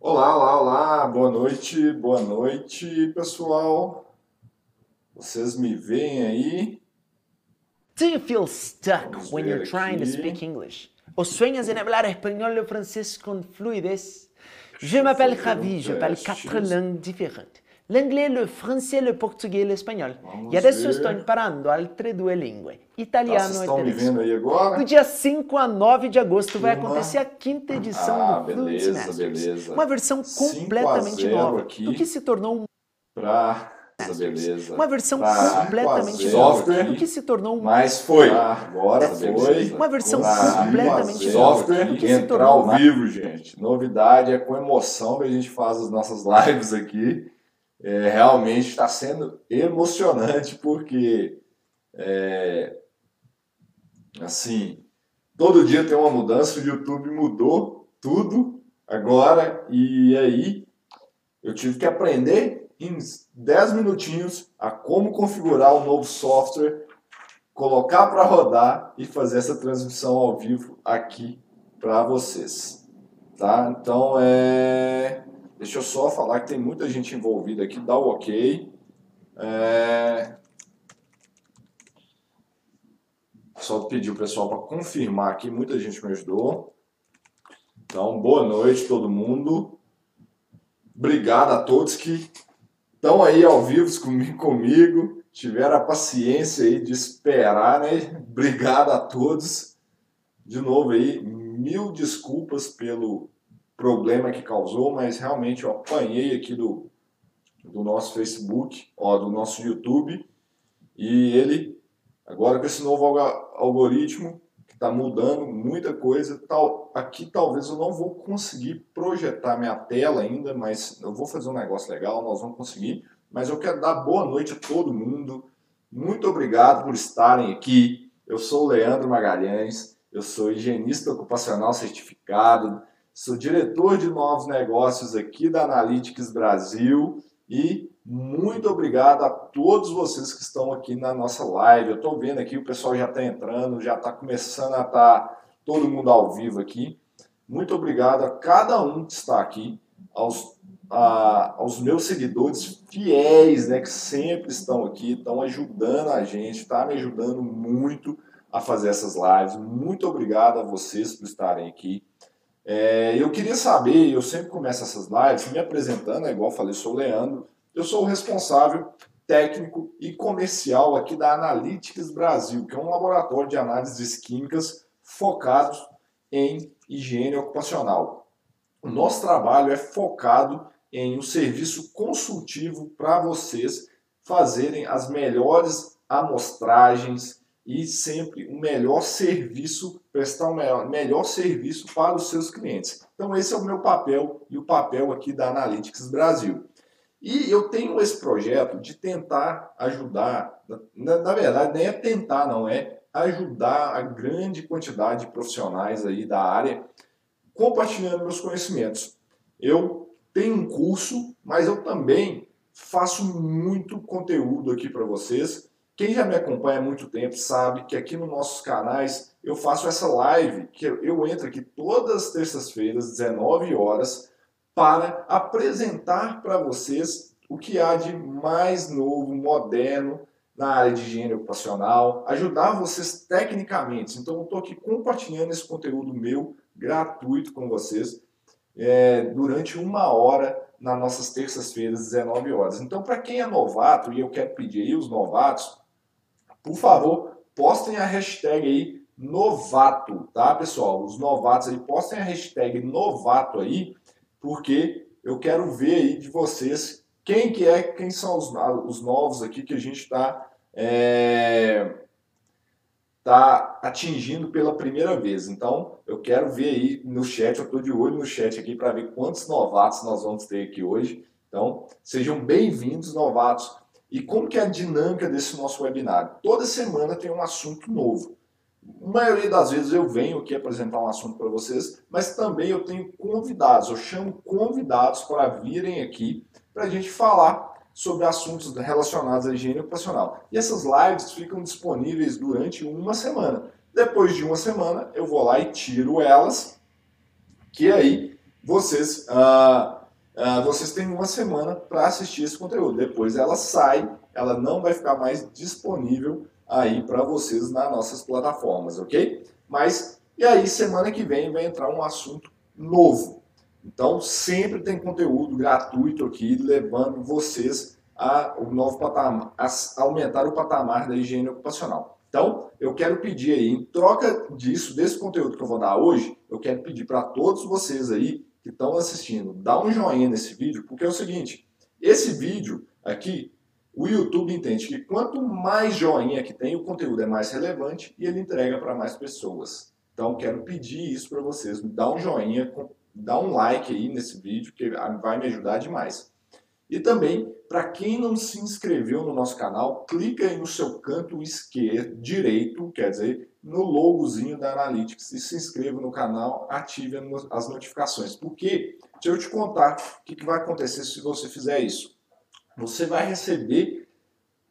Olá, olá, olá, boa noite, boa noite, pessoal. Vocês me veem aí? Do you feel stuck Vamos when you're trying to aqui. speak English? ¿O sueñas en hablar español o francés con fluidez? Je m'appelle Ravi, je parle quatre langues différentes. L'anglais, le français, le português e l'espanhol. Vamos E adesso ver. sto imparando altre due lingue, italiano vocês e estão me tedesco. aí agora? Do dia 5 a 9 de agosto vai acontecer a quinta edição Ah, do beleza, Masters. beleza. Uma versão 5 a completamente 0 nova, aqui. do que se tornou um Pra... Beleza. uma versão completamente 5 a nova, 0 do que se tornou um Mas foi. agora foi. Uma versão completamente nova, Software que que se entrar tornou ao uma- vivo, gente. Novidade é com emoção que a gente faz as nossas lives aqui. É, realmente está sendo emocionante porque é, assim todo dia tem uma mudança. O YouTube mudou tudo agora e aí eu tive que aprender em 10 minutinhos a como configurar o novo software, colocar para rodar e fazer essa transmissão ao vivo aqui para vocês. Tá? Então é. Deixa eu só falar que tem muita gente envolvida aqui, dá o ok. É... Só pedir o pessoal para confirmar aqui, muita gente me ajudou. Então, boa noite todo mundo. Obrigado a todos que estão aí ao vivo comigo, comigo, tiveram a paciência aí de esperar, né? Obrigado a todos. De novo aí, mil desculpas pelo problema que causou, mas realmente eu apanhei aqui do, do nosso Facebook, ó, do nosso YouTube, e ele, agora com esse novo algoritmo, que está mudando muita coisa, tal, aqui talvez eu não vou conseguir projetar minha tela ainda, mas eu vou fazer um negócio legal, nós vamos conseguir, mas eu quero dar boa noite a todo mundo, muito obrigado por estarem aqui, eu sou o Leandro Magalhães, eu sou higienista ocupacional certificado, Sou diretor de novos negócios aqui da Analytics Brasil e muito obrigado a todos vocês que estão aqui na nossa live. Eu estou vendo aqui, o pessoal já está entrando, já está começando a estar todo mundo ao vivo aqui. Muito obrigado a cada um que está aqui, aos, a- aos meus seguidores fiéis, né, que sempre estão aqui, estão ajudando a gente, está me ajudando muito a fazer essas lives. Muito obrigado a vocês por estarem aqui. É, eu queria saber, eu sempre começo essas lives me apresentando, é igual falei, sou o Leandro, eu sou o responsável técnico e comercial aqui da Analytics Brasil, que é um laboratório de análises químicas focados em higiene ocupacional. O nosso trabalho é focado em um serviço consultivo para vocês fazerem as melhores amostragens e sempre um melhor serviço, prestar um melhor, melhor serviço para os seus clientes. Então esse é o meu papel e o papel aqui da Analytics Brasil. E eu tenho esse projeto de tentar ajudar, na, na verdade nem é tentar não, é ajudar a grande quantidade de profissionais aí da área compartilhando meus conhecimentos. Eu tenho um curso, mas eu também faço muito conteúdo aqui para vocês. Quem já me acompanha há muito tempo sabe que aqui nos nossos canais eu faço essa live, que eu, entro aqui todas as terças-feiras, 19 horas, para apresentar para vocês o que há de mais novo, moderno na área de higiene ocupacional, ajudar vocês tecnicamente. Então eu estou aqui compartilhando esse conteúdo meu gratuito com vocês é, durante uma hora nas nossas terças-feiras, 19 horas. Então, para quem é novato, e eu quero pedir aí os novatos, por favor, postem a hashtag aí novato, tá, pessoal? Os novatos aí, postem a hashtag novato aí, porque eu quero ver aí de vocês quem que é, quem são os, os novos aqui que a gente está é, tá atingindo pela primeira vez. Então, eu quero ver aí no chat, eu estou de olho no chat aqui para ver quantos novatos nós vamos ter aqui hoje. Então, sejam bem-vindos, novatos. E como que é a dinâmica desse nosso webinar? Toda semana tem um assunto novo. A maioria das vezes eu venho aqui apresentar um assunto para vocês, mas também eu tenho convidados, eu chamo convidados para virem aqui para a gente falar sobre assuntos relacionados à higiene ocupacional. E essas lives ficam disponíveis durante uma semana. Depois de uma semana, eu vou lá e tiro elas, que aí vocês, ah, ah, vocês têm uma semana para assistir esse conteúdo. Depois ela sai, ela não vai ficar mais disponível aí para vocês nas nossas plataformas, ok? Mas, e aí semana que vem vai entrar um assunto novo. Então, sempre tem conteúdo gratuito aqui, levando vocês a o novo patamar, a aumentar o patamar da higiene ocupacional. Então, eu quero pedir aí, em troca disso, desse conteúdo que eu vou dar hoje, eu quero pedir para todos vocês aí que estão assistindo, dá um joinha nesse vídeo, porque é o seguinte, esse vídeo aqui, o YouTube entende que quanto mais joinha que tem, o conteúdo é mais relevante e ele entrega para mais pessoas. Então, quero pedir isso para vocês, dá um joinha, dá um like aí nesse vídeo, que vai me ajudar demais. E também, para quem não se inscreveu no nosso canal, clica aí no seu canto esquerdo, direito, quer dizer, no logozinho da Analytics e se inscreva no canal, ative as notificações. Porque, deixa eu te contar o que vai acontecer se você fizer isso. Você vai receber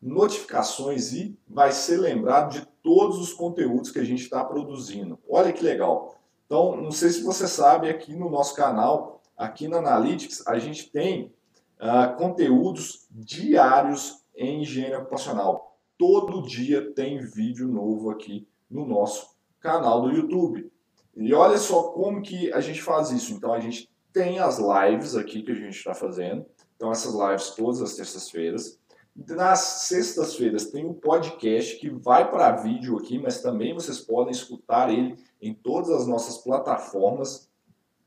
notificações e vai ser lembrado de todos os conteúdos que a gente está produzindo. Olha que legal. Então, não sei se você sabe, aqui no nosso canal, aqui na Analytics, a gente tem uh, conteúdos diários em higiene ocupacional. Todo dia tem vídeo novo aqui no nosso canal do YouTube. E olha só como que a gente faz isso. Então a gente tem as lives aqui que a gente está fazendo. Então essas lives todas as terças-feiras. Nas sextas-feiras tem um podcast que vai para vídeo aqui, mas também vocês podem escutar ele em todas as nossas plataformas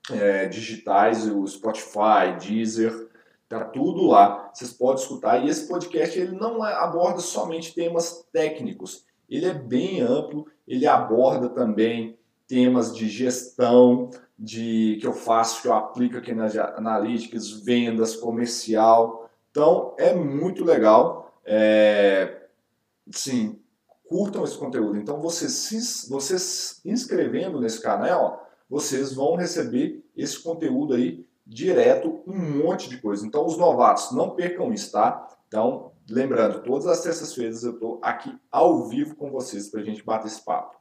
é, digitais, o Spotify, Deezer, Tá tudo lá, vocês podem escutar. E esse podcast ele não é, aborda somente temas técnicos, ele é bem amplo, ele aborda também temas de gestão, de que eu faço, que eu aplico aqui na Analytics, vendas, comercial. Então é muito legal. É, sim, curtam esse conteúdo. Então vocês se vocês inscrevendo nesse canal, vocês vão receber esse conteúdo aí direto um monte de coisa. Então, os novatos, não percam isso, tá? Então, lembrando, todas as terças-feiras eu estou aqui ao vivo com vocês para a gente bater esse papo.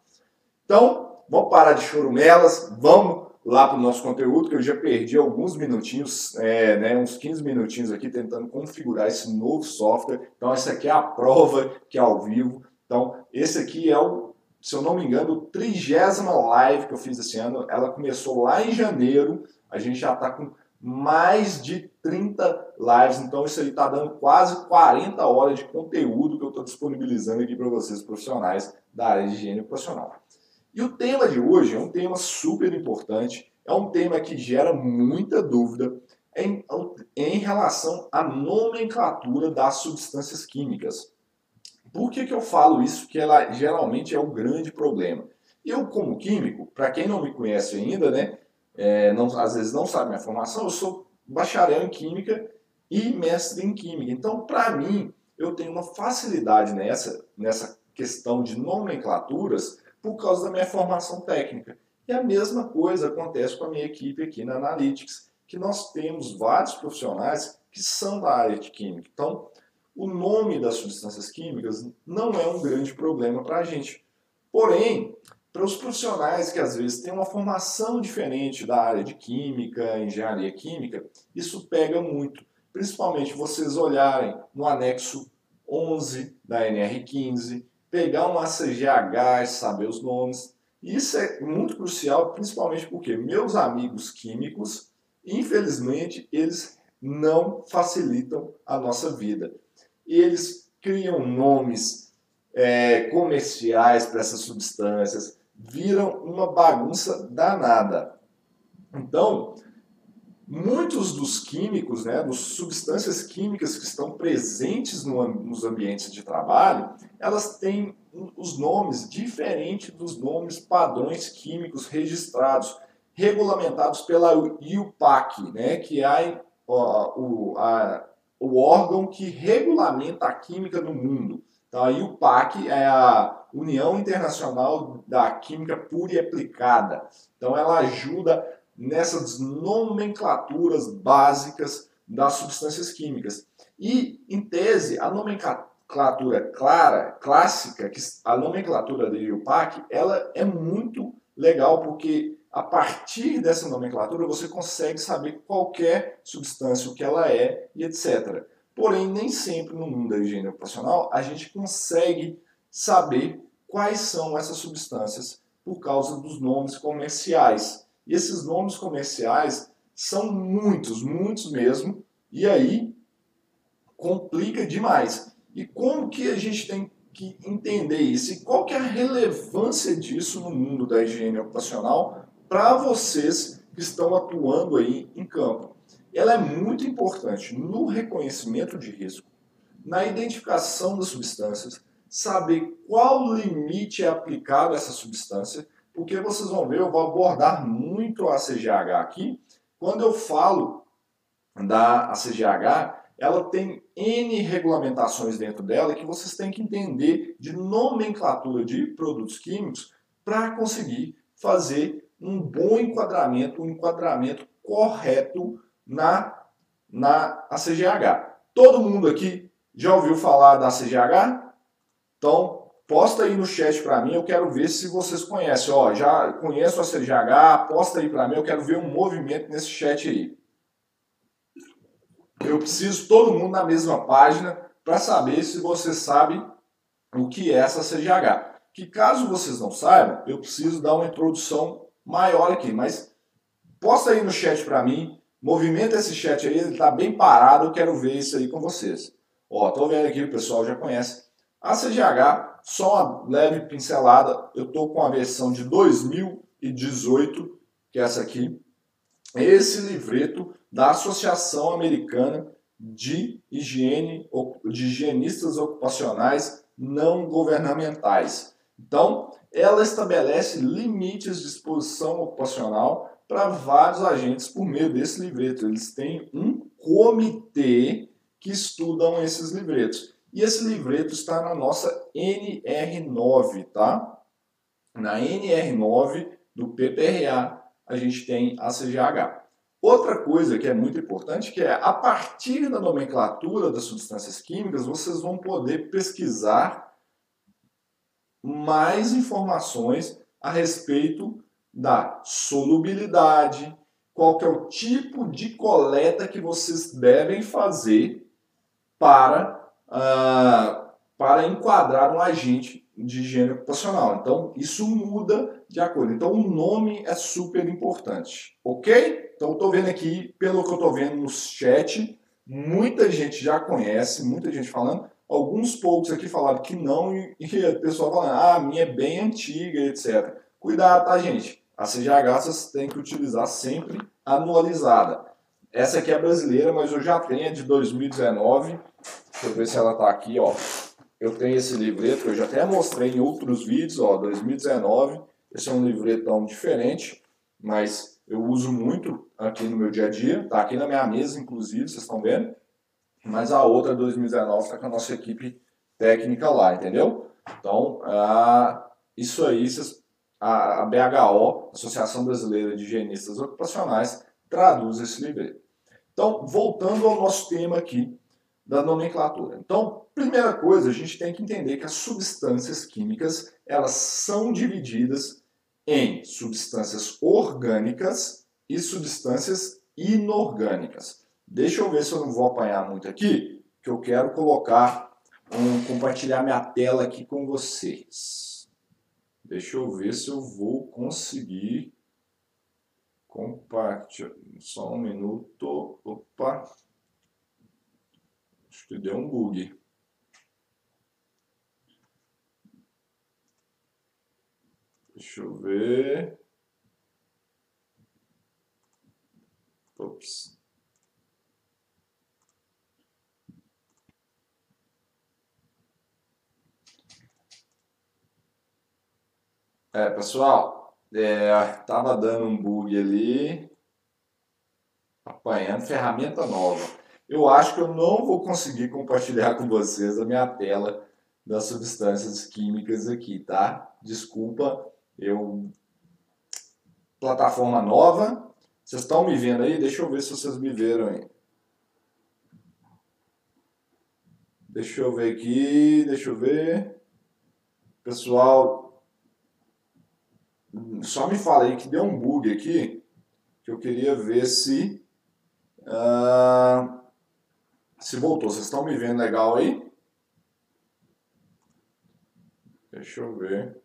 Então, vamos parar de chorumelas, vamos lá para o nosso conteúdo, que eu já perdi alguns minutinhos, é, né, uns 15 minutinhos aqui tentando configurar esse novo software. Então, essa aqui é a prova que é ao vivo. Então, esse aqui é o, se eu não me engano, trigésima live que eu fiz esse ano. Ela começou lá em janeiro, a gente já está com mais de 30 lives, então isso aí está dando quase 40 horas de conteúdo que eu estou disponibilizando aqui para vocês, profissionais da área de higiene profissional. E o tema de hoje é um tema super importante, é um tema que gera muita dúvida em, em relação à nomenclatura das substâncias químicas. Por que, que eu falo isso? Que ela geralmente é o grande problema. Eu, como químico, para quem não me conhece ainda, né, é, não, às vezes não sabe minha formação, eu sou bacharel em Química e mestre em Química. Então, para mim, eu tenho uma facilidade nessa, nessa questão de nomenclaturas por causa da minha formação técnica. E a mesma coisa acontece com a minha equipe aqui na Analytics, que nós temos vários profissionais que são da área de Química. Então, o nome das substâncias químicas não é um grande problema para a gente. Porém, para os profissionais que às vezes têm uma formação diferente da área de química, engenharia química, isso pega muito. Principalmente vocês olharem no anexo 11 da NR15, pegar uma CGH e saber os nomes. Isso é muito crucial, principalmente porque meus amigos químicos, infelizmente, eles não facilitam a nossa vida. Eles criam nomes é, comerciais para essas substâncias, viram uma bagunça danada. Então, muitos dos químicos, né, das substâncias químicas que estão presentes no, nos ambientes de trabalho, elas têm os nomes diferentes dos nomes padrões químicos registrados, regulamentados pela IUPAC, né, que é a, o, a, o órgão que regulamenta a química no mundo. Então, a IUPAC é a União Internacional da Química Pura e Aplicada. Então ela ajuda nessas nomenclaturas básicas das substâncias químicas. E, em tese, a nomenclatura clara, clássica, que a nomenclatura do IUPAC, ela é muito legal porque a partir dessa nomenclatura você consegue saber qualquer substância, o que ela é e etc. Porém, nem sempre no mundo da higiene ocupacional a gente consegue saber quais são essas substâncias por causa dos nomes comerciais. E esses nomes comerciais são muitos, muitos mesmo, e aí complica demais. E como que a gente tem que entender isso? E qual que é a relevância disso no mundo da higiene ocupacional para vocês que estão atuando aí em campo? Ela é muito importante no reconhecimento de risco, na identificação das substâncias, saber qual limite é aplicado a essa substância, porque vocês vão ver, eu vou abordar muito a CGH aqui. Quando eu falo da CGH, ela tem N regulamentações dentro dela que vocês têm que entender de nomenclatura de produtos químicos para conseguir fazer um bom enquadramento, um enquadramento correto na, na ACGH. Todo mundo aqui já ouviu falar da ACGH? Então, posta aí no chat para mim, eu quero ver se vocês conhecem. Ó, já conheço a ACGH, posta aí para mim, eu quero ver um movimento nesse chat aí. Eu preciso todo mundo na mesma página para saber se você sabe o que é essa CGH. Que caso vocês não saibam, eu preciso dar uma introdução maior aqui, mas posta aí no chat para mim, movimenta esse chat aí, ele está bem parado, eu quero ver isso aí com vocês. Ó, tô vendo aqui, o pessoal já conhece. A CGH, só uma leve pincelada, eu tô com a versão de 2018, que é essa aqui. Esse livreto da Associação Americana de Higiene de Higienistas Ocupacionais Não Governamentais. Então, ela estabelece limites de exposição ocupacional para vários agentes por meio desse livreto. Eles têm um comitê que estudam esses livretos. E esse livreto está na nossa NR9, tá? Na NR9 do PPRA, a gente tem a CGH. Outra coisa que é muito importante que é a partir da nomenclatura das substâncias químicas, vocês vão poder pesquisar mais informações a respeito da solubilidade, qual que é o tipo de coleta que vocês devem fazer para, uh, para enquadrar um agente de higiene ocupacional. Então, isso muda de acordo. Então, o nome é super importante, ok? Então, estou vendo aqui, pelo que eu estou vendo no chat, muita gente já conhece, muita gente falando. Alguns poucos aqui falaram que não, e a pessoa falando, ah, a minha é bem antiga, etc. Cuidado, tá, gente? A CGH vocês têm que utilizar sempre anualizada. Essa aqui é brasileira, mas eu já tenho, é de 2019. Deixa eu ver se ela está aqui, ó. Eu tenho esse livreto, eu já até mostrei em outros vídeos, ó, 2019. Esse é um livretão diferente, mas eu uso muito aqui no meu dia a dia. Tá aqui na minha mesa, inclusive, vocês estão vendo. Mas a outra, 2019, está com a nossa equipe técnica lá, entendeu? Então, ah, isso aí, a, a BHO, Associação Brasileira de Higienistas Ocupacionais, traduz esse livreto. Então, voltando ao nosso tema aqui da nomenclatura. Então, primeira coisa, a gente tem que entender que as substâncias químicas, elas são divididas em substâncias orgânicas e substâncias inorgânicas. Deixa eu ver se eu não vou apanhar muito aqui, que eu quero colocar, um, compartilhar minha tela aqui com vocês. Deixa eu ver se eu vou conseguir compartilhar. Só um minuto. Opa. Acho que deu um bug. Deixa eu ver. Ops. É, pessoal, é, tava dando um bug ali, apanhando ferramenta nova. Eu acho que eu não vou conseguir compartilhar com vocês a minha tela das substâncias químicas aqui, tá? Desculpa, eu plataforma nova. Vocês estão me vendo aí? Deixa eu ver se vocês me viram aí. Deixa eu ver aqui, deixa eu ver. Pessoal, só me fala aí que deu um bug aqui, que eu queria ver se uh, se voltou. Vocês estão me vendo legal aí? Deixa eu ver.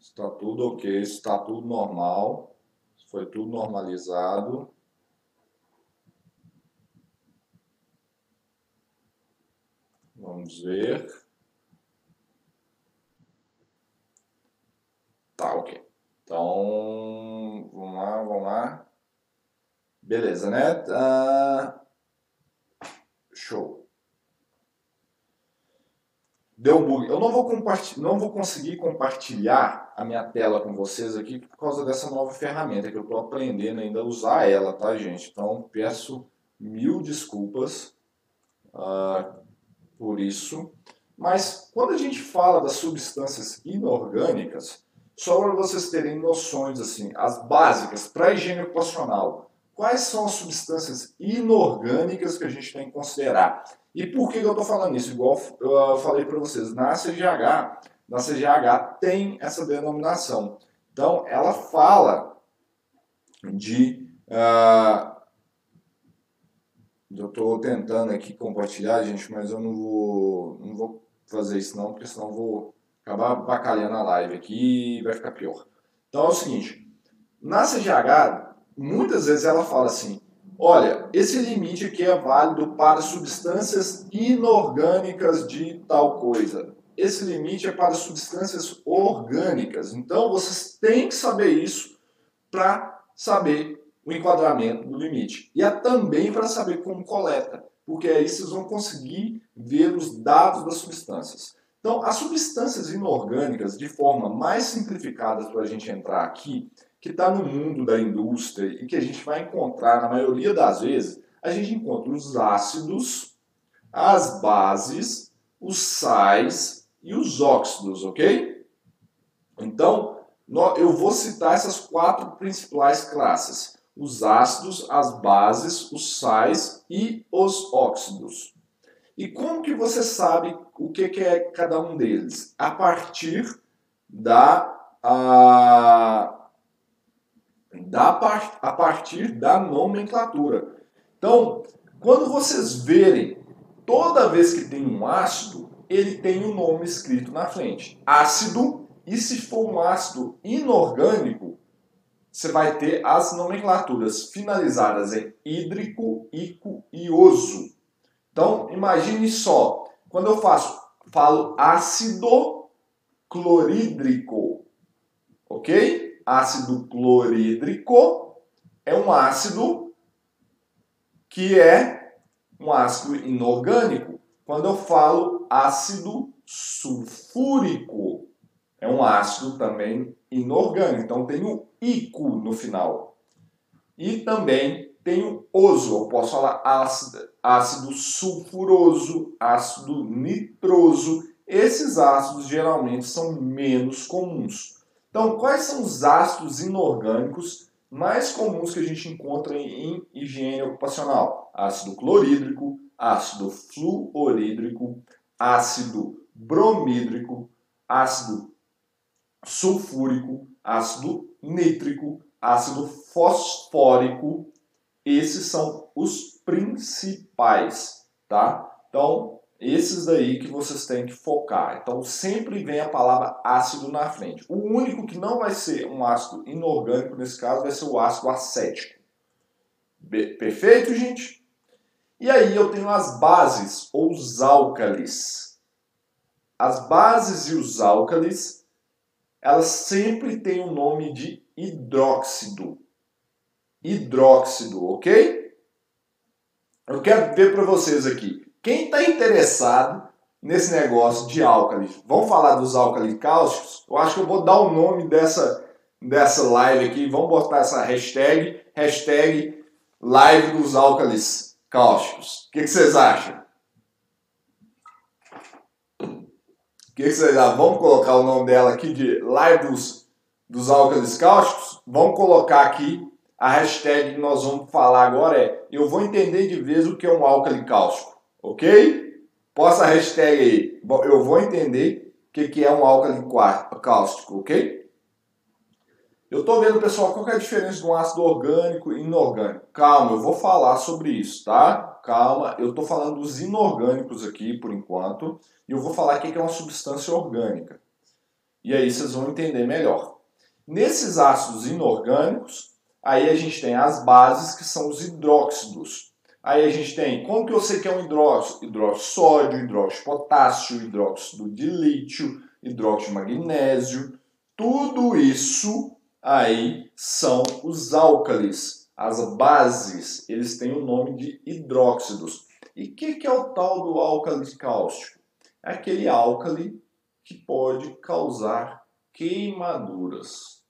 Está tudo ok, está tudo normal. Foi tudo normalizado. Vamos ver. Tá, ok. Então, vamos lá, vamos lá. Beleza, né? Uh, show. Deu um bug. Eu não vou, não vou conseguir compartilhar a minha tela com vocês aqui por causa dessa nova ferramenta que eu estou aprendendo ainda a usar ela, tá, gente? Então, peço mil desculpas uh, por isso. Mas quando a gente fala das substâncias inorgânicas, só para vocês terem noções assim, as básicas para higiene ocupacional. Quais são as substâncias inorgânicas que a gente tem que considerar? E por que eu estou falando isso? Igual eu falei para vocês, na CGH, na CGH tem essa denominação. Então, ela fala de. Uh, eu estou tentando aqui compartilhar, gente, mas eu não vou, não vou fazer isso não, porque senão vou acabar bacalhando a live aqui e vai ficar pior. Então é o seguinte, na CGH, muitas vezes ela fala assim, olha, esse limite aqui é válido para substâncias inorgânicas de tal coisa. Esse limite é para substâncias orgânicas. Então vocês têm que saber isso para saber o enquadramento do limite. E é também para saber como coleta, porque aí vocês vão conseguir ver os dados das substâncias. Então, as substâncias inorgânicas, de forma mais simplificada para a gente entrar aqui, que está no mundo da indústria e que a gente vai encontrar, na maioria das vezes, a gente encontra os ácidos, as bases, os sais e os óxidos, ok? Então, eu vou citar essas quatro principais classes: os ácidos, as bases, os sais e os óxidos. E como que você sabe o que, que é cada um deles? A partir da a, da a partir da nomenclatura. Então, quando vocês verem toda vez que tem um ácido, ele tem um nome escrito na frente. Ácido, e se for um ácido inorgânico, você vai ter as nomenclaturas finalizadas em hídrico, ico e oso. Então, imagine só, quando eu faço, falo ácido clorídrico, ok? Ácido clorídrico é um ácido que é um ácido inorgânico. Quando eu falo ácido sulfúrico, é um ácido também inorgânico. Então tem o ico no final. E também tem o oso. Eu posso falar ácido, ácido sulfuroso, ácido nitroso. Esses ácidos geralmente são menos comuns. Então, quais são os ácidos inorgânicos mais comuns que a gente encontra em higiene ocupacional? Ácido clorídrico, ácido fluorídrico, ácido bromídrico, ácido sulfúrico, ácido nítrico, ácido fosfórico. Esses são os principais, tá? Então, esses daí que vocês têm que focar. Então, sempre vem a palavra ácido na frente. O único que não vai ser um ácido inorgânico nesse caso vai ser o ácido acético. Perfeito, gente? E aí eu tenho as bases ou os álcalis. As bases e os álcalis, elas sempre têm o nome de hidróxido. Hidróxido, ok? Eu quero ver para vocês aqui. Quem está interessado nesse negócio de álcalis, vamos falar dos álcalis cáusticos? Eu acho que eu vou dar o nome dessa, dessa live aqui. Vamos botar essa hashtag, hashtag live dos álcalis cáusticos. O que, que vocês acham? O que, que vocês acham? Vamos colocar o nome dela aqui de live dos, dos álcalis cáusticos? Vamos colocar aqui a hashtag que nós vamos falar agora é eu vou entender de vez o que é um álcali cáustico, ok? Posta a hashtag aí. Eu vou entender o que, é um álcali cáustico, ok? Eu estou vendo, pessoal, qual é a diferença de um ácido orgânico e inorgânico. Calma, eu vou falar sobre isso, tá? Calma, eu estou falando dos inorgânicos aqui, por enquanto. E eu vou falar o que é uma substância orgânica. E aí vocês vão entender melhor. Nesses ácidos inorgânicos, aí a gente tem as bases, que são os hidróxidos. Aí a gente tem, como que eu sei que é um hidróxido? Hidróxido de sódio, hidróxido de potássio, hidróxido de lítio, hidróxido de magnésio. Tudo isso aí são os álcalis, as bases. Eles têm o nome de hidróxidos. E o que, que, é o tal do álcali cáustico? É aquele álcali que pode causar queimaduras.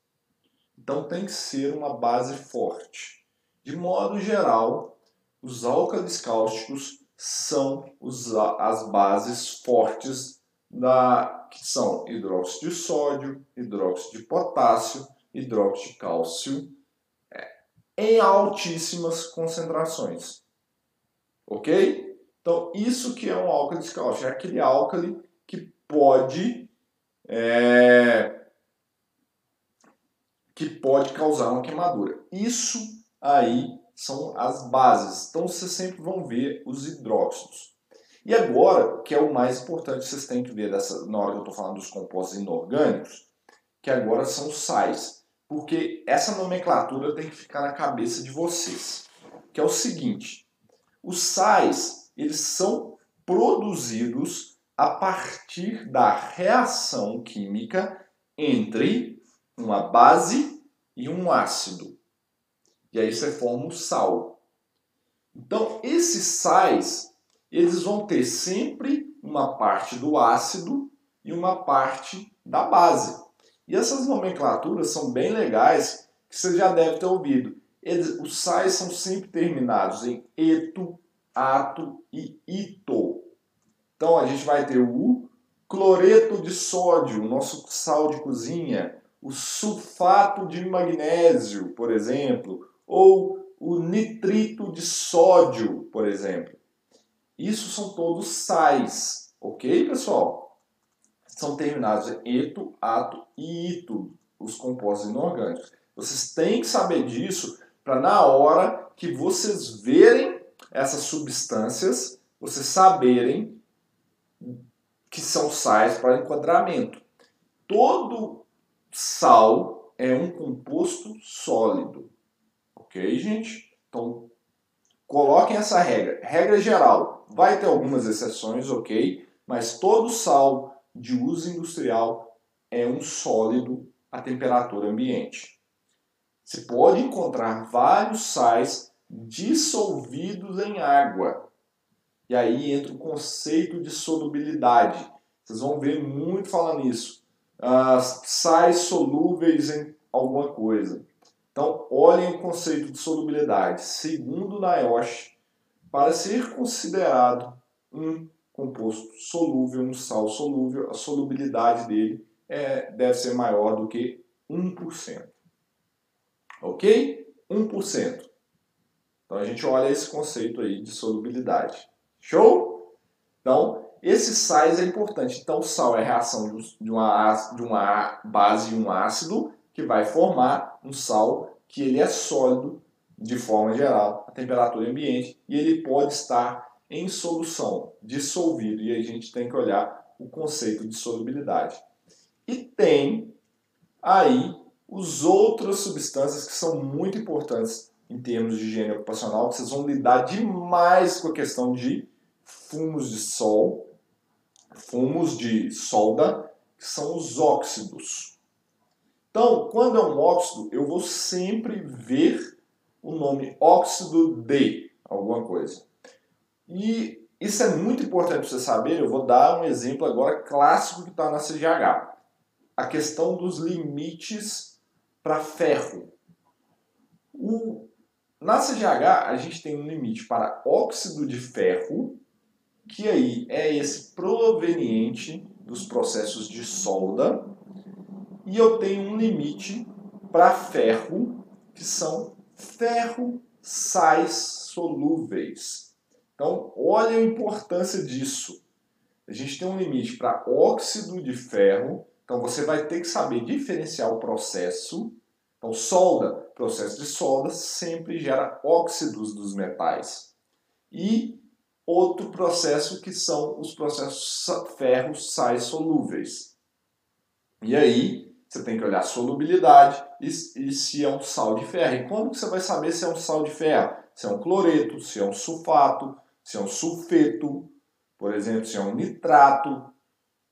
Então tem que ser uma base forte. De modo geral, os álcalis cáusticos são os, as bases fortes da, que são hidróxido de sódio, hidróxido de potássio, hidróxido de cálcio é, em altíssimas concentrações. Ok? Então, isso que é um álcali cáustico, é aquele álcali que pode é, que pode causar uma queimadura. Isso aí são as bases. Então vocês sempre vão ver os hidróxidos. E agora, que é o mais importante, vocês têm que ver dessa, na hora que eu estou falando dos compostos inorgânicos, que agora são sais. Porque essa nomenclatura tem que ficar na cabeça de vocês. Que é o seguinte, os sais, eles são produzidos a partir da reação química entre uma base e um ácido. E aí você forma o sal. Então, esses sais, eles vão ter sempre uma parte do ácido e uma parte da base. E essas nomenclaturas são bem legais, que você já deve ter ouvido. Eles, os sais são sempre terminados em eto, ato e ito. Então a gente vai ter o cloreto de sódio, nosso sal de cozinha, o sulfato de magnésio, por exemplo, ou o nitrito de sódio, por exemplo. Isso são todos sais, ok, pessoal? São terminados em eto, ato e ito, os compostos inorgânicos. Vocês têm que saber disso para na hora que vocês verem essas substâncias, vocês saberem que são sais para enquadramento. Todo sal é um composto sólido. Ok, gente? Então, coloquem essa regra. Regra geral, vai ter algumas exceções, ok? Mas todo sal de uso industrial é um sólido a temperatura ambiente. Você pode encontrar vários sais dissolvidos em água. E aí entra o conceito de solubilidade. Vocês vão ver muito falar nisso. Uh, sais solúveis em alguma coisa. Então, olhem o conceito de solubilidade. Segundo NIOSH, para ser considerado um composto solúvel, um sal solúvel, a solubilidade dele é, deve ser maior do que 1%. Ok? 1%. Então a gente olha esse conceito aí de solubilidade. Show? Então, esse sais é importante. Então, o sal é a reação de uma, de uma base e um ácido que vai formar um sal que ele é sólido de forma geral, a temperatura ambiente, e ele pode estar em solução, dissolvido, e a gente tem que olhar o conceito de solubilidade. E tem aí os outras substâncias que são muito importantes em termos de higiene ocupacional, que vocês vão lidar demais com a questão de fumos de sol, fumos de solda, que são os óxidos. Então, quando é um óxido, eu vou sempre ver o nome óxido de alguma coisa. E isso é muito importante para você saber. Eu vou dar um exemplo agora clássico que está na CGH. A questão dos limites para ferro. O, na CGH, a gente tem um limite para óxido de ferro, que aí é esse proveniente dos processos de solda, e eu tenho um limite para ferro, que são ferro sais solúveis. Então, olha a importância disso. a gente tem um limite para óxido de ferro, então você vai ter que saber diferenciar o processo. Então, solda, processo de solda sempre gera óxidos dos metais. E outro processo que são os processos ferros sais solúveis. E aí, você tem que olhar a solubilidade e, e, se é um sal de ferro. E como que você vai saber se é um sal de ferro? Se é um cloreto, se é um sulfato, se é um sulfeto, por exemplo, se é um nitrato,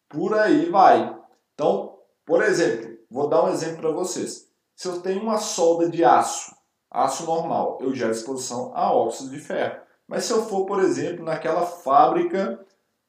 por aí vai. Então, por exemplo, vou dar um exemplo para vocês. Se eu tenho uma solda de aço, aço normal, eu gero exposição a óxido de ferro. Mas se eu for, por exemplo, naquela fábrica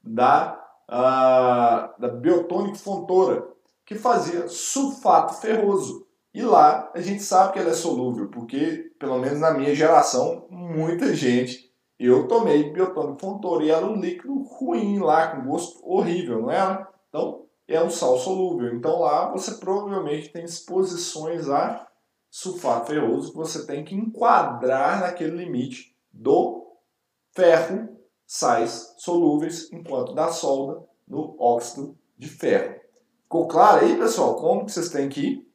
da, uh, da Biotônico Fontoura, que fazia sulfato ferroso. E lá a gente sabe que ela é solúvel, porque, pelo menos na minha geração, muita gente, eu tomei biotônico Fontoura e era um líquido ruim lá, com gosto horrível, não era? Então, é um sal solúvel. Então lá você provavelmente tem exposições a sulfato ferroso que você tem que enquadrar naquele limite do ferro, sais solúveis, enquanto da solda no óxido de ferro. Ficou claro aí, pessoal, como que vocês têm que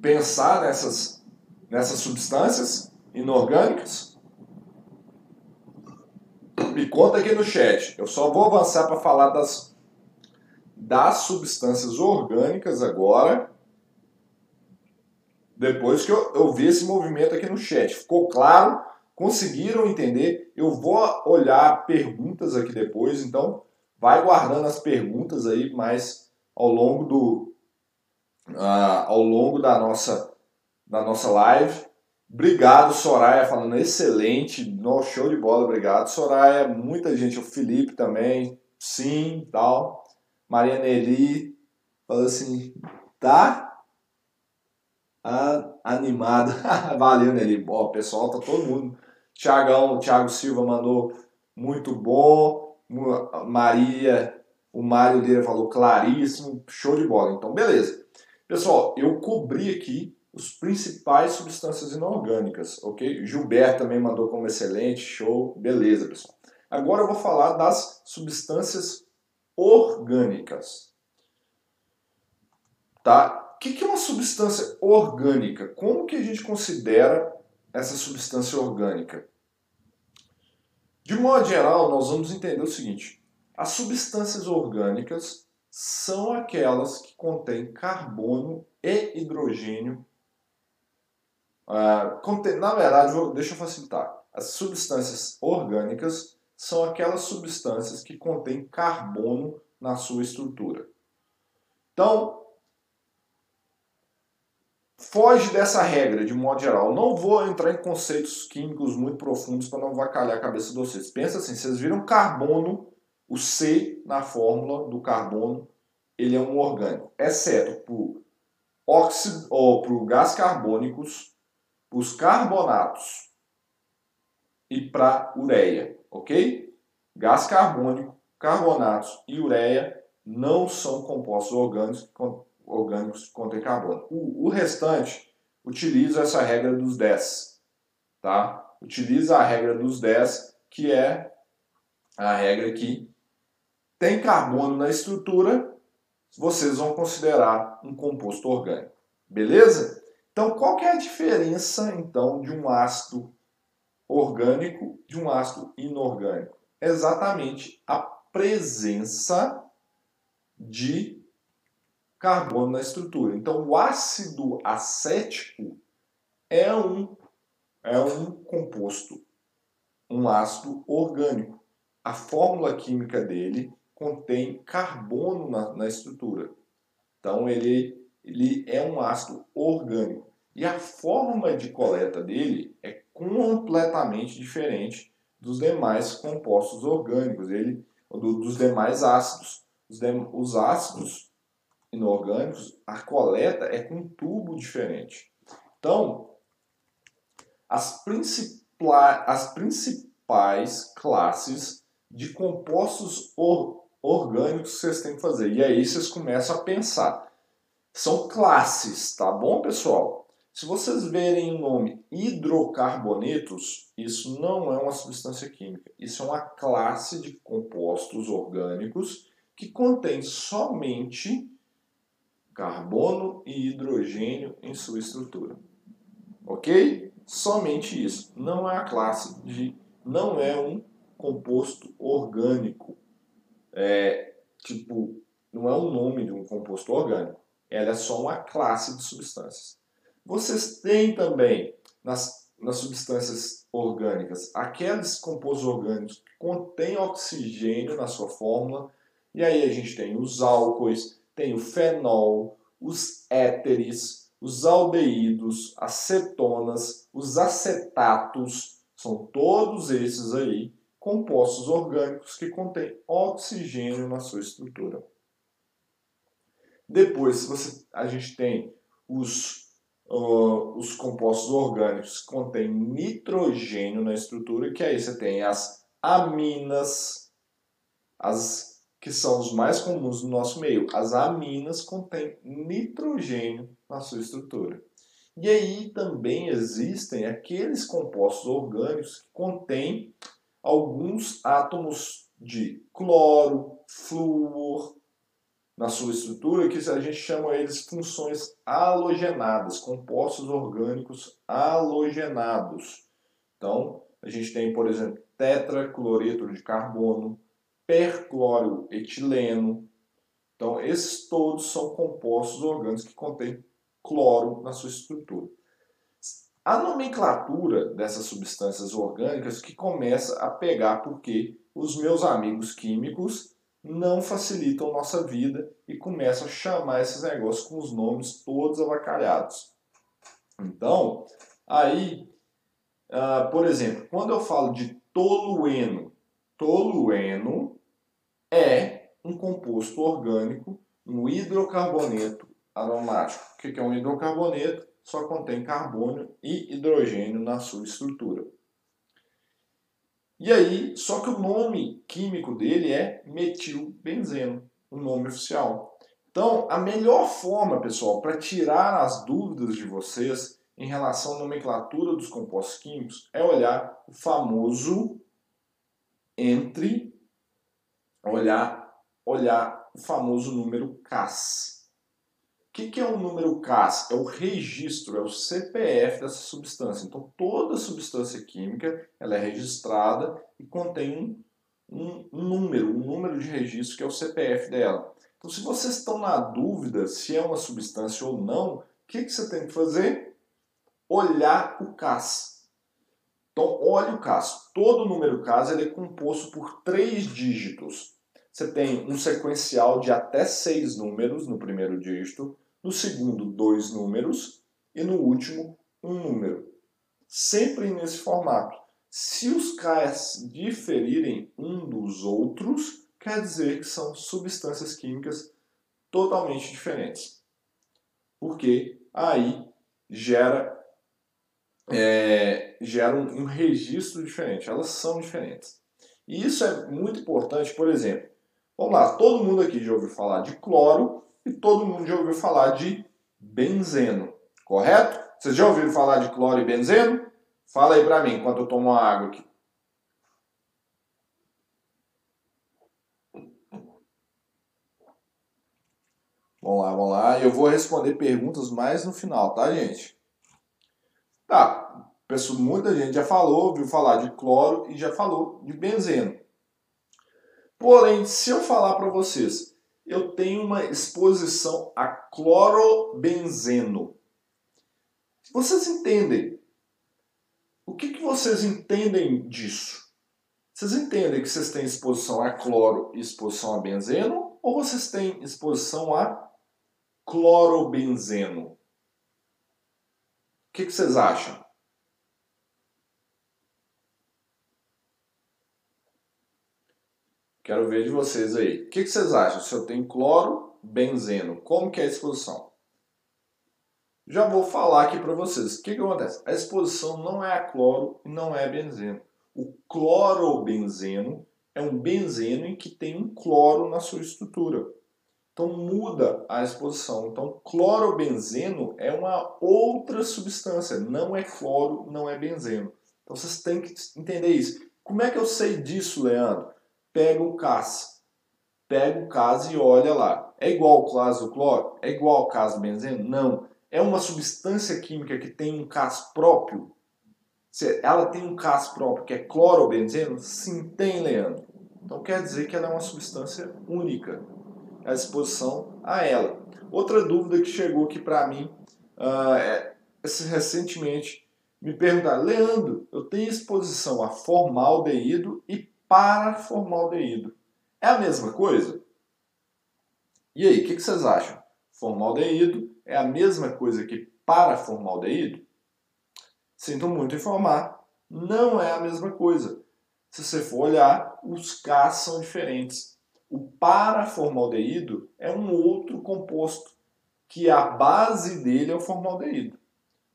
pensar nessas, nessas substâncias inorgânicas? Me conta aqui no chat. Eu só vou avançar para falar das, das substâncias orgânicas agora. Depois que eu, eu vi esse movimento aqui no chat. Ficou claro? Conseguiram entender? Eu vou olhar perguntas aqui depois, então vai guardando as perguntas aí, mas ao longo do uh, ao longo da nossa da nossa live. Obrigado, Soraya, falando excelente, no show de bola, obrigado, Soraya. Muita gente, o Felipe também, sim, tal. Maria Nelly falou assim, tá ah, animado. Valeu, Nelly. Ó, pessoal, tá todo mundo Tiagão, Thiago Silva mandou muito bom. Maria, o Mário Lira falou claríssimo, show de bola. Então, beleza. Pessoal, eu cobri aqui os principais substâncias inorgânicas, ok? Gilberto também mandou como excelente, show, beleza, pessoal. Agora eu vou falar das substâncias orgânicas. Tá? O que é uma substância orgânica? Como que a gente considera essa substância orgânica? De modo geral, nós vamos entender o seguinte: as substâncias orgânicas são aquelas que contêm carbono e hidrogênio. Uh, contém, na verdade, vou, deixa eu facilitar. As substâncias orgânicas são aquelas substâncias que contêm carbono na sua estrutura. Então, foge dessa regra de modo geral. Não vou entrar em conceitos químicos muito profundos para não vacalhar a cabeça de vocês. Pensa assim, vocês viram carbono, o C na fórmula do carbono, ele é um orgânico, exceto por óxido ou por gás carbônicos, os carbonatos e para ureia, ok? Gás carbônico, carbonatos e ureia não são compostos orgânicos orgânicos contêm carbono. O, o restante utiliza essa regra dos 10. Tá? Utiliza a regra dos 10, que é a regra que tem carbono na estrutura, vocês vão considerar um composto orgânico. Beleza? Então, qual que é a diferença então de um ácido orgânico de um ácido inorgânico? Exatamente a presença de carbono na estrutura. Então, o ácido acético é um, é um composto, um ácido orgânico. A fórmula química dele contém carbono na, na estrutura. Então, ele, ele é um ácido orgânico. E a forma de coleta dele é completamente diferente dos demais compostos orgânicos, ele, do, dos demais ácidos. Os, dem, os ácidos inorgânicos, a coleta é com um tubo diferente. Então, as, as principais classes de compostos or, orgânicos que vocês têm que fazer. E aí vocês começam a pensar. São classes, tá bom, pessoal? Se vocês verem o nome hidrocarbonetos, isso não é uma substância química. Isso é uma classe de compostos orgânicos que contém somente carbono e hidrogênio em sua estrutura. Ok? Somente isso. Não é a classe de. Não é um composto orgânico. É, tipo, não é o nome de um composto orgânico. Ela é só uma classe de substâncias. Vocês têm também nas, nas substâncias orgânicas aqueles compostos orgânicos que contêm oxigênio na sua fórmula. E aí a gente tem os álcoois, tem o fenol, os éteres, os aldeídos, as cetonas, os acetatos, são todos esses aí compostos orgânicos que contêm oxigênio na sua estrutura. Depois, você, a gente tem os uh, os compostos orgânicos que contêm nitrogênio na estrutura, que aí você tem as aminas, as que são os mais comuns no nosso meio. As aminas contêm nitrogênio na sua estrutura. E aí também existem aqueles compostos orgânicos que contêm alguns átomos de cloro, flúor, na sua estrutura, que a gente chama eles funções halogenadas, compostos orgânicos halogenados. Então, a gente tem, por exemplo, tetracloreto de carbono, percloroetileno. Então, esses todos são compostos orgânicos que contêm cloro na sua estrutura. A nomenclatura dessas substâncias orgânicas que começa a pegar porque os meus amigos químicos não facilitam nossa vida e começam a chamar esses negócios com os nomes todos avacalhados. Então, aí, uh, por exemplo, quando eu falo de tolueno, tolueno é um composto orgânico, um hidrocarboneto aromático. O que é um hidrocarboneto? Só contém carbono e hidrogênio na sua estrutura. E aí, só que o nome químico dele é metilbenzeno, o nome oficial. Então, a melhor forma, pessoal, para tirar as dúvidas de vocês em relação à nomenclatura dos compostos químicos é olhar o famoso entre olhar olhar o famoso número CAS. O que, que é o número CAS? É o registro, é o CPF dessa substância. Então, toda substância química ela é registrada e contém um, um, número, um número de registro que é o CPF dela. Então, se vocês estão na dúvida se é uma substância ou não, o que, que você tem que fazer? Olhar o CAS. Então, olhe o CAS. Todo número CAS ele é composto por três dígitos. Você tem um sequencial de até seis números no primeiro dígito, no segundo, dois números e no último, um número. Sempre nesse formato. Se os Ks diferirem um dos outros, quer dizer que são substâncias químicas totalmente diferentes. Porque aí gera, é, gera um, um registro diferente. Elas são diferentes. E isso é muito importante, por exemplo. Vamos lá, todo mundo aqui já ouviu falar de cloro e todo mundo já ouviu falar de benzeno, correto? Vocês já ouviram falar de cloro e benzeno? Fala aí para mim enquanto eu tomo uma água aqui. Vamos lá, vamos lá. Eu vou responder perguntas mais no final, tá, gente? Tá. Muita gente já falou, ouviu falar de cloro e já falou de benzeno. Porém, se eu falar para vocês eu tenho uma exposição a clorobenzeno. Vocês entendem? O que, que vocês entendem disso? Vocês entendem que vocês têm exposição a cloro e exposição a benzeno? Ou vocês têm exposição a clorobenzeno? O que, que vocês acham? Quero ver de vocês aí. O que, vocês acham? Se eu tenho cloro, benzeno, como que é a exposição? Já vou falar aqui para vocês. O que, que acontece? A exposição não é a cloro e não é a benzeno. O clorobenzeno é um benzeno em que tem um cloro na sua estrutura. Então muda a exposição. Então clorobenzeno é uma outra substância, não é cloro, não é benzeno. Então vocês têm que entender isso. Como é que eu sei disso, Leandro? Pega o CAS. Pega o CAS e olha lá. É igual o CAS do cloro? É igual ao CAS do benzeno? Não. É uma substância química que tem um CAS próprio? Ela tem um CAS próprio que é clorobenzeno? Sim, tem, Leandro. Então quer dizer que ela é uma substância única à disposição a ela. Outra dúvida que chegou aqui para mim uh, é, recentemente me perguntaram, Leandro, eu tenho exposição a formaldeído e paraformaldeído. É a mesma coisa? E aí, o que, que vocês acham? Formaldeído é a mesma coisa que paraformaldeído? Sinto muito informar, não é a mesma coisa. Se você for olhar, os K são diferentes. O paraformaldeído é um outro composto, que a base dele é o formaldeído.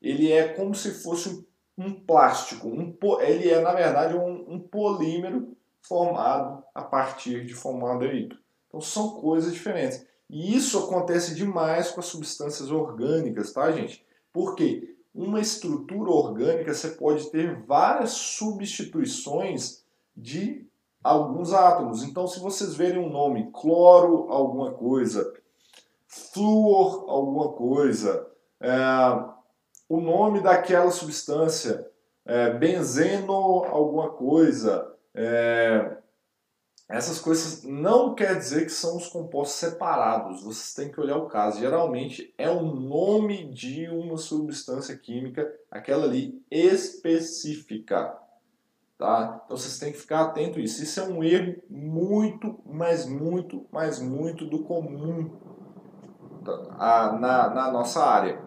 Ele é como se fosse um plástico, um, ele é na verdade um, um polímero formado a partir de formaldeído. Então são coisas diferentes. E isso acontece demais com as substâncias orgânicas, tá, gente? Porque uma estrutura orgânica você pode ter várias substituições de alguns átomos. Então, se vocês verem um nome, cloro alguma coisa, flúor alguma coisa, é, o nome daquela substância, é, benzeno alguma coisa, é, essas coisas não quer dizer que são os compostos separados, vocês têm que olhar o caso. Geralmente é o nome de uma substância química, aquela ali específica. Tá? Então vocês têm que ficar atento a isso. Isso é um erro muito, mas muito, mas muito do comum tá? na, na nossa área.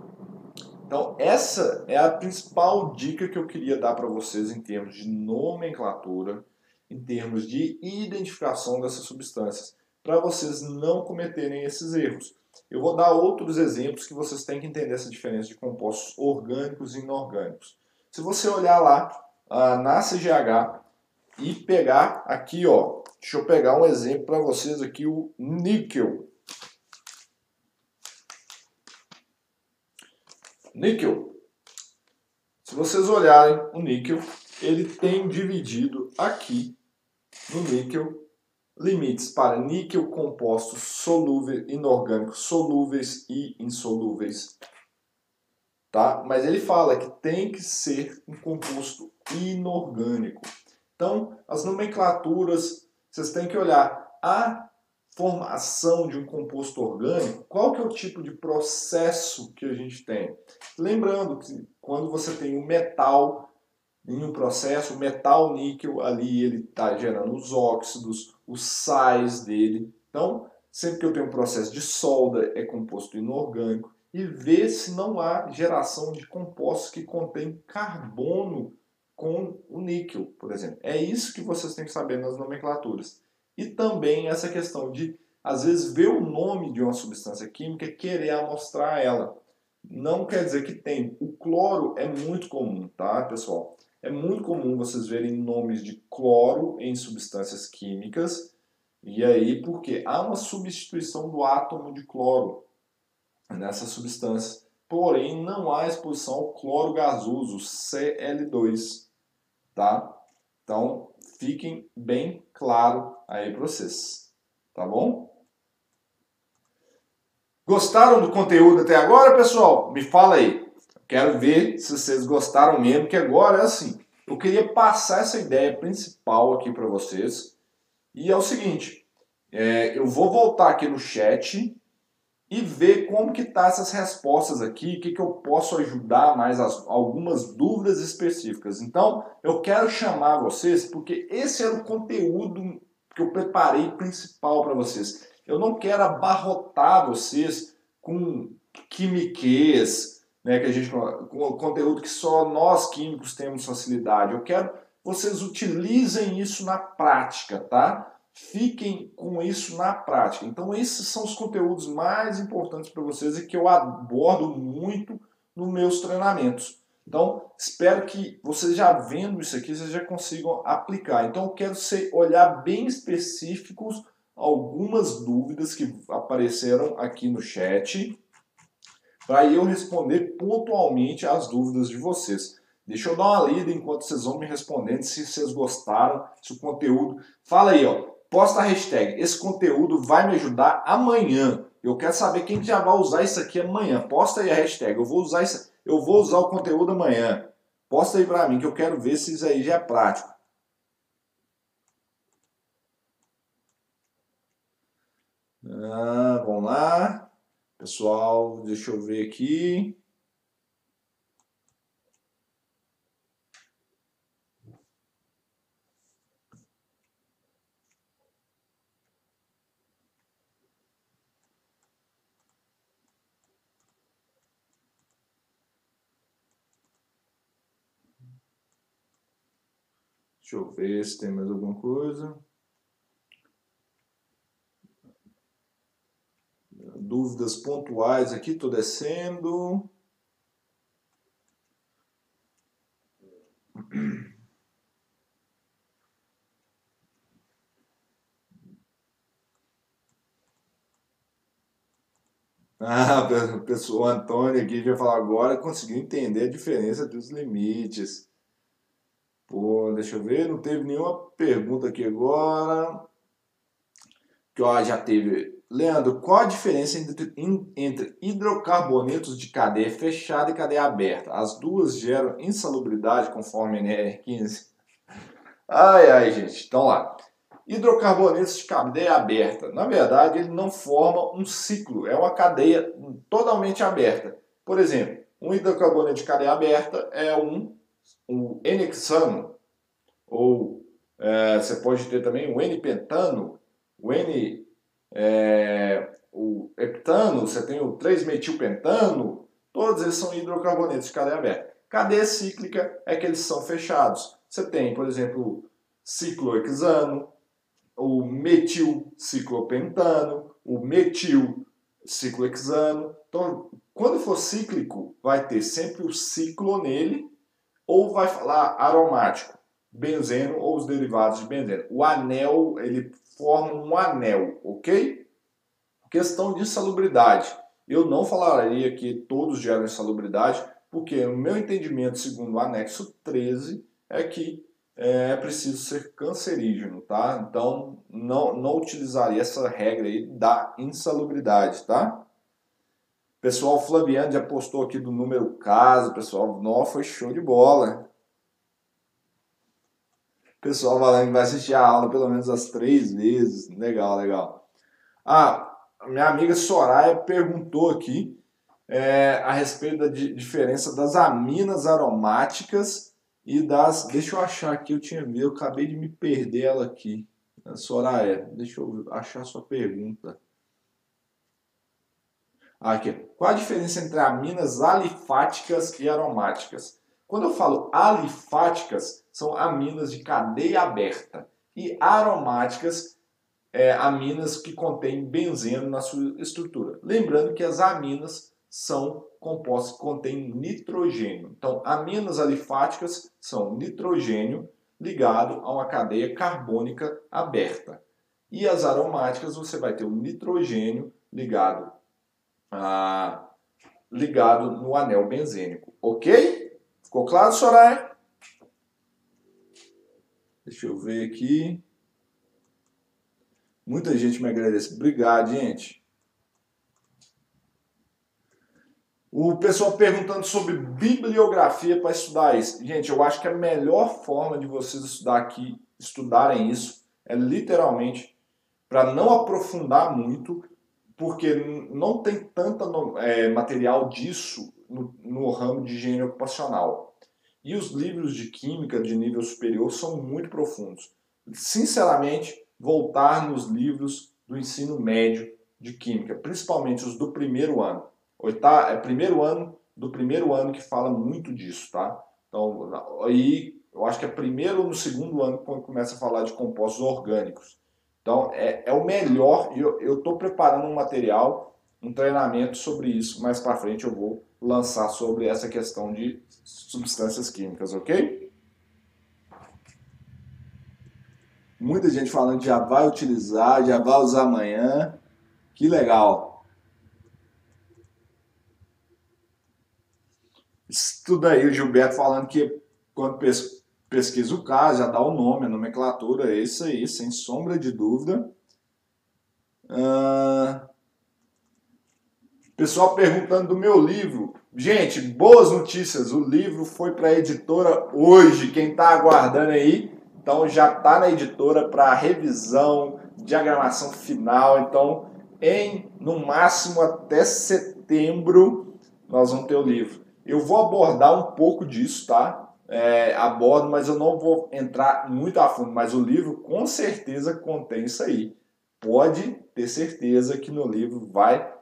Então essa é a principal dica que eu queria dar para vocês em termos de nomenclatura, em termos de identificação dessas substâncias, para vocês não cometerem esses erros. Eu vou dar outros exemplos que vocês têm que entender essa diferença de compostos orgânicos e inorgânicos. Se você olhar lá na CGH e pegar aqui, ó, deixa eu pegar um exemplo para vocês aqui, o níquel. Níquel. Se vocês olharem o níquel, ele tem dividido aqui no níquel limites para níquel compostos solúveis, inorgânicos, solúveis e insolúveis tá? Mas ele fala que tem que ser um composto inorgânico. Então, as nomenclaturas, vocês têm que olhar a formação de um composto orgânico, qual que é o tipo de processo que a gente tem? Lembrando que quando você tem um metal em um processo, o metal níquel ali ele está gerando os óxidos, os sais dele. Então, sempre que eu tenho um processo de solda, é composto inorgânico e ver se não há geração de compostos que contêm carbono com o níquel, por exemplo. É isso que vocês têm que saber nas nomenclaturas. E também essa questão de, às vezes, ver o nome de uma substância química e querer amostrar ela. Não quer dizer que tem. O cloro é muito comum, tá, pessoal? É muito comum vocês verem nomes de cloro em substâncias químicas. E aí, porque há uma substituição do átomo de cloro nessa substância. Porém, não há exposição ao cloro gasoso, Cl2, tá? Então, fiquem bem claro aí para vocês, tá bom? Gostaram do conteúdo até agora, pessoal? Me fala aí. Quero ver se vocês gostaram mesmo, que agora é assim. Eu queria passar essa ideia principal aqui para vocês. E é o seguinte, é, eu vou voltar aqui no chat e ver como que tá essas respostas aqui, o que, que eu posso ajudar mais as, algumas dúvidas específicas. Então, eu quero chamar vocês porque esse era o conteúdo que eu preparei principal para vocês. Eu não quero abarrotar vocês com quimiquês, né, que a gente com conteúdo que só nós químicos temos facilidade. Eu quero vocês utilizem isso na prática, tá? Fiquem com isso na prática. Então, esses são os conteúdos mais importantes para vocês e que eu abordo muito nos meus treinamentos. Então, espero que vocês já vendo isso aqui, vocês já consigam aplicar. Então, eu quero ser, olhar bem específicos algumas dúvidas que apareceram aqui no chat para eu responder pontualmente as dúvidas de vocês. Deixa eu dar uma lida enquanto vocês vão me respondendo se vocês gostaram, se o conteúdo. Fala aí, ó. Posta a hashtag. Esse conteúdo vai me ajudar amanhã. Eu quero saber quem já vai usar isso aqui amanhã. Posta aí a hashtag. Eu vou usar isso. Eu vou usar o conteúdo amanhã. Posta aí para mim que eu quero ver se isso aí já é prático. Ah, vamos lá. Pessoal, deixa eu ver aqui. Deixa eu ver se tem mais alguma coisa. Dúvidas pontuais aqui, estou descendo. Ah, o Antônio aqui vai falar agora conseguiu entender a diferença dos limites. Pô, deixa eu ver, não teve nenhuma pergunta aqui agora. Que ó, já teve. Leandro, qual a diferença entre, entre hidrocarbonetos de cadeia fechada e cadeia aberta? As duas geram insalubridade conforme a NR15? Ai, ai, gente. Então lá. Hidrocarbonetos de cadeia aberta. Na verdade, ele não forma um ciclo, é uma cadeia totalmente aberta. Por exemplo, um hidrocarboneto de cadeia aberta é um, um N-hexano, ou é, você pode ter também o N-pentano, o N é, o heptano, você tem o 3-metilpentano, todos eles são hidrocarbonetos de cadeia aberta. Cadeia cíclica é que eles são fechados. Você tem, por exemplo, ciclohexano, o metilciclopentano, o metilciclohexano. Então, quando for cíclico, vai ter sempre o ciclo nele, ou vai falar aromático, benzeno ou os derivados de benzeno. O anel, ele forma um anel, ok? Questão de insalubridade. Eu não falaria que todos geram insalubridade, porque o meu entendimento, segundo o anexo 13, é que é preciso ser cancerígeno, tá? Então, não, não utilizaria essa regra aí da insalubridade, tá? Pessoal, Flaviano já postou aqui do número caso, pessoal, não, foi show de bola pessoal falando que vai assistir a aula pelo menos as três vezes. Legal, legal. Ah, minha amiga Soraya perguntou aqui é, a respeito da diferença das aminas aromáticas e das. Deixa eu achar aqui, eu tinha eu acabei de me perder ela aqui. Soraya, deixa eu achar sua pergunta. Aqui. Qual a diferença entre aminas alifáticas e aromáticas? Quando eu falo alifáticas, são aminas de cadeia aberta e aromáticas, é, aminas que contêm benzeno na sua estrutura. Lembrando que as aminas são compostos que contêm nitrogênio. Então, aminas alifáticas são nitrogênio ligado a uma cadeia carbônica aberta. E as aromáticas você vai ter o nitrogênio ligado a, ligado no anel benzênico, ok? Ficou claro, Soraya? Deixa eu ver aqui. Muita gente me agradece. Obrigado, gente. O pessoal perguntando sobre bibliografia para estudar isso. Gente, eu acho que a melhor forma de vocês estudar aqui, estudarem isso, é literalmente para não aprofundar muito, porque não tem tanta é, material disso no, no ramo de higiene ocupacional. E os livros de química de nível superior são muito profundos. Sinceramente, voltar nos livros do ensino médio de química, principalmente os do primeiro ano. Oitavo, é primeiro ano do primeiro ano que fala muito disso, tá? Então, aí eu acho que é primeiro ou no segundo ano quando começa a falar de compostos orgânicos. Então, é, é o melhor. Eu estou preparando um material, um treinamento sobre isso. Mais para frente eu vou lançar sobre essa questão de substâncias químicas, ok? Muita gente falando que já vai utilizar, já vai usar amanhã. Que legal. Tudo aí, o Gilberto falando que quando pesquisa o caso, já dá o nome, a nomenclatura, é isso aí, sem sombra de dúvida. Uh... Pessoal perguntando do meu livro. Gente, boas notícias. O livro foi para a editora hoje. Quem está aguardando aí, então já está na editora para revisão, diagramação final. Então, em no máximo até setembro, nós vamos ter o livro. Eu vou abordar um pouco disso, tá? É, abordo, mas eu não vou entrar muito a fundo. Mas o livro com certeza contém isso aí. Pode ter certeza que no livro vai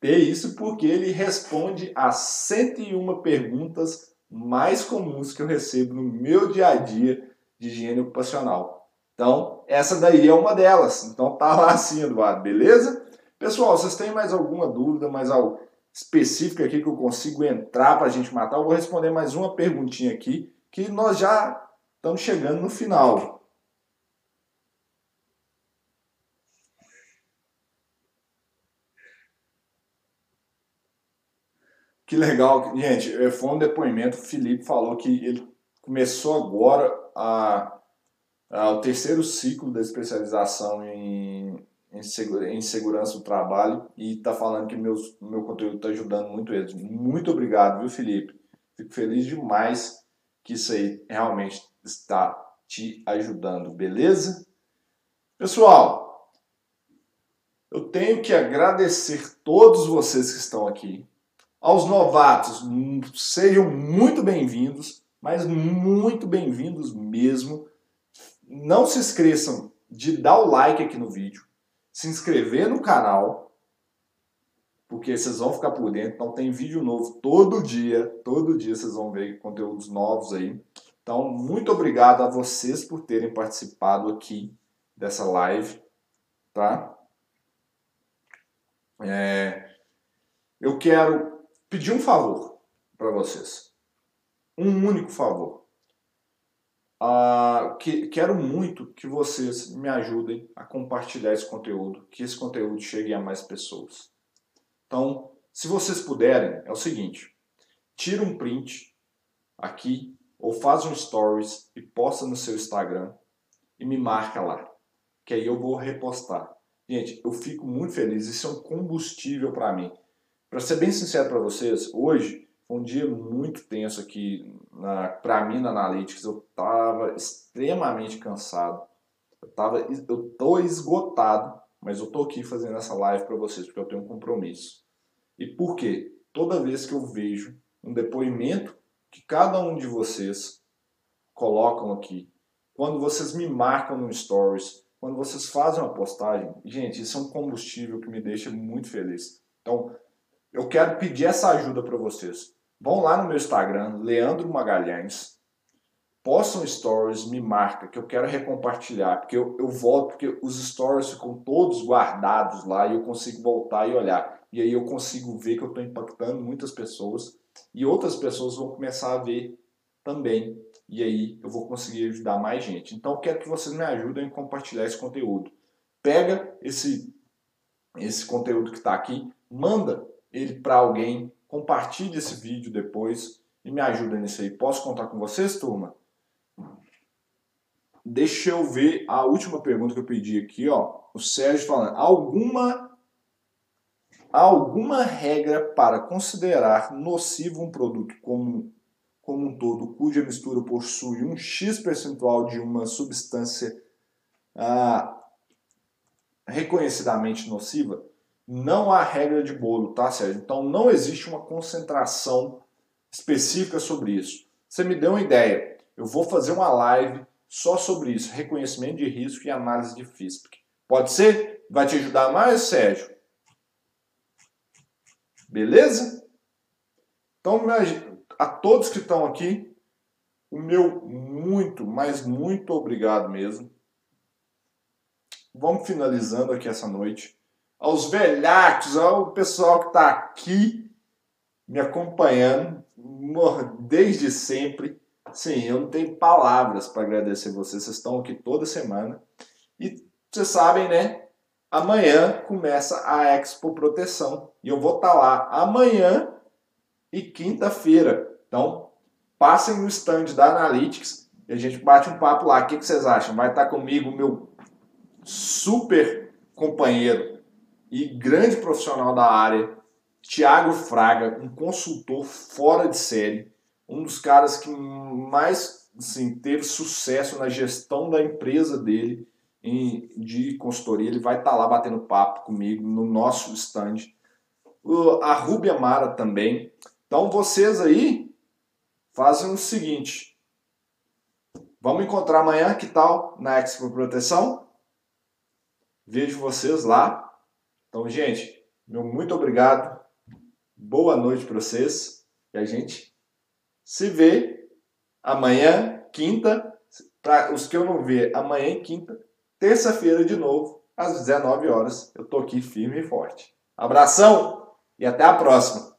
ter isso, porque ele responde a 101 perguntas mais comuns que eu recebo no meu dia a dia de higiene ocupacional. Então, essa daí é uma delas. Então, tá lá assim, Eduardo, beleza? Pessoal, vocês têm mais alguma dúvida, mais algo específico aqui que eu consigo entrar para a gente matar? Eu vou responder mais uma perguntinha aqui, que nós já estamos chegando no final. Que legal, gente. Foi um depoimento. O Felipe falou que ele começou agora a, a, o terceiro ciclo da especialização em, em, segura, em segurança do trabalho e está falando que meus, meu conteúdo está ajudando muito eles. Muito obrigado, viu, Felipe? Fico feliz demais que isso aí realmente está te ajudando, beleza? Pessoal, eu tenho que agradecer todos vocês que estão aqui aos novatos, sejam muito bem-vindos, mas muito bem-vindos mesmo. Não se esqueçam de dar o like aqui no vídeo, se inscrever no canal, porque vocês vão ficar por dentro. Então tem vídeo novo todo dia, todo dia vocês vão ver conteúdos novos aí. Então, muito obrigado a vocês por terem participado aqui dessa live, tá? É, eu quero pedir um favor para vocês. Um único favor. Ah, que, quero muito que vocês me ajudem a compartilhar esse conteúdo, que esse conteúdo chegue a mais pessoas. Então, se vocês puderem, é o seguinte: tira um print aqui ou faz um stories e posta no seu Instagram e me marca lá, que aí eu vou repostar. Gente, eu fico muito feliz, isso é um combustível para mim. Para ser bem sincero para vocês, hoje foi um dia muito tenso aqui para mim na Analytics. Eu estava extremamente cansado. Eu tava, eu tô esgotado, mas eu tô aqui fazendo essa live para vocês porque eu tenho um compromisso. E por quê? Toda vez que eu vejo um depoimento que cada um de vocês colocam aqui, quando vocês me marcam no stories, quando vocês fazem uma postagem, gente, isso é um combustível que me deixa muito feliz. Então, eu quero pedir essa ajuda para vocês. Vão lá no meu Instagram, Leandro Magalhães, postam stories, me marca, que eu quero recompartilhar, porque eu, eu volto, porque os stories ficam todos guardados lá e eu consigo voltar e olhar. E aí eu consigo ver que eu estou impactando muitas pessoas e outras pessoas vão começar a ver também. E aí eu vou conseguir ajudar mais gente. Então quero que vocês me ajudem a compartilhar esse conteúdo. Pega esse, esse conteúdo que está aqui, manda ele para alguém, compartilhe esse vídeo depois e me ajuda nisso aí. Posso contar com vocês, turma? Deixa eu ver a última pergunta que eu pedi aqui, ó. O Sérgio falando, alguma alguma regra para considerar nocivo um produto como, como um todo, cuja mistura possui um X percentual de uma substância ah, reconhecidamente nociva? Não há regra de bolo, tá, Sérgio? Então não existe uma concentração específica sobre isso. Você me deu uma ideia. Eu vou fazer uma live só sobre isso, reconhecimento de risco e análise de FISP. Pode ser? Vai te ajudar mais, Sérgio? Beleza? Então, a todos que estão aqui, o meu muito, mas muito obrigado mesmo. Vamos finalizando aqui essa noite aos velhacos, ao pessoal que está aqui me acompanhando desde sempre. Sim, eu não tenho palavras para agradecer vocês. Vocês estão aqui toda semana. E vocês sabem, né? Amanhã começa a Expo Proteção e eu vou estar tá lá amanhã e quinta-feira. Então, passem no stand da Analytics e a gente bate um papo lá. O que, vocês acham? Vai estar tá comigo meu super companheiro e grande profissional da área, Tiago Fraga, um consultor fora de série, um dos caras que mais assim, teve sucesso na gestão da empresa dele em, de consultoria. Ele vai estar tá lá batendo papo comigo no nosso stand. a Rubia Mara também. Então vocês aí fazem o seguinte. Vamos encontrar amanhã, que tal? Na Expo Proteção. Vejo vocês lá. Então, gente, meu muito obrigado. Boa noite para vocês. E a gente se vê amanhã, quinta. Para os que eu não ver, amanhã e quinta. Terça-feira de novo, às 19 horas. Eu tô aqui firme e forte. Abração e até a próxima.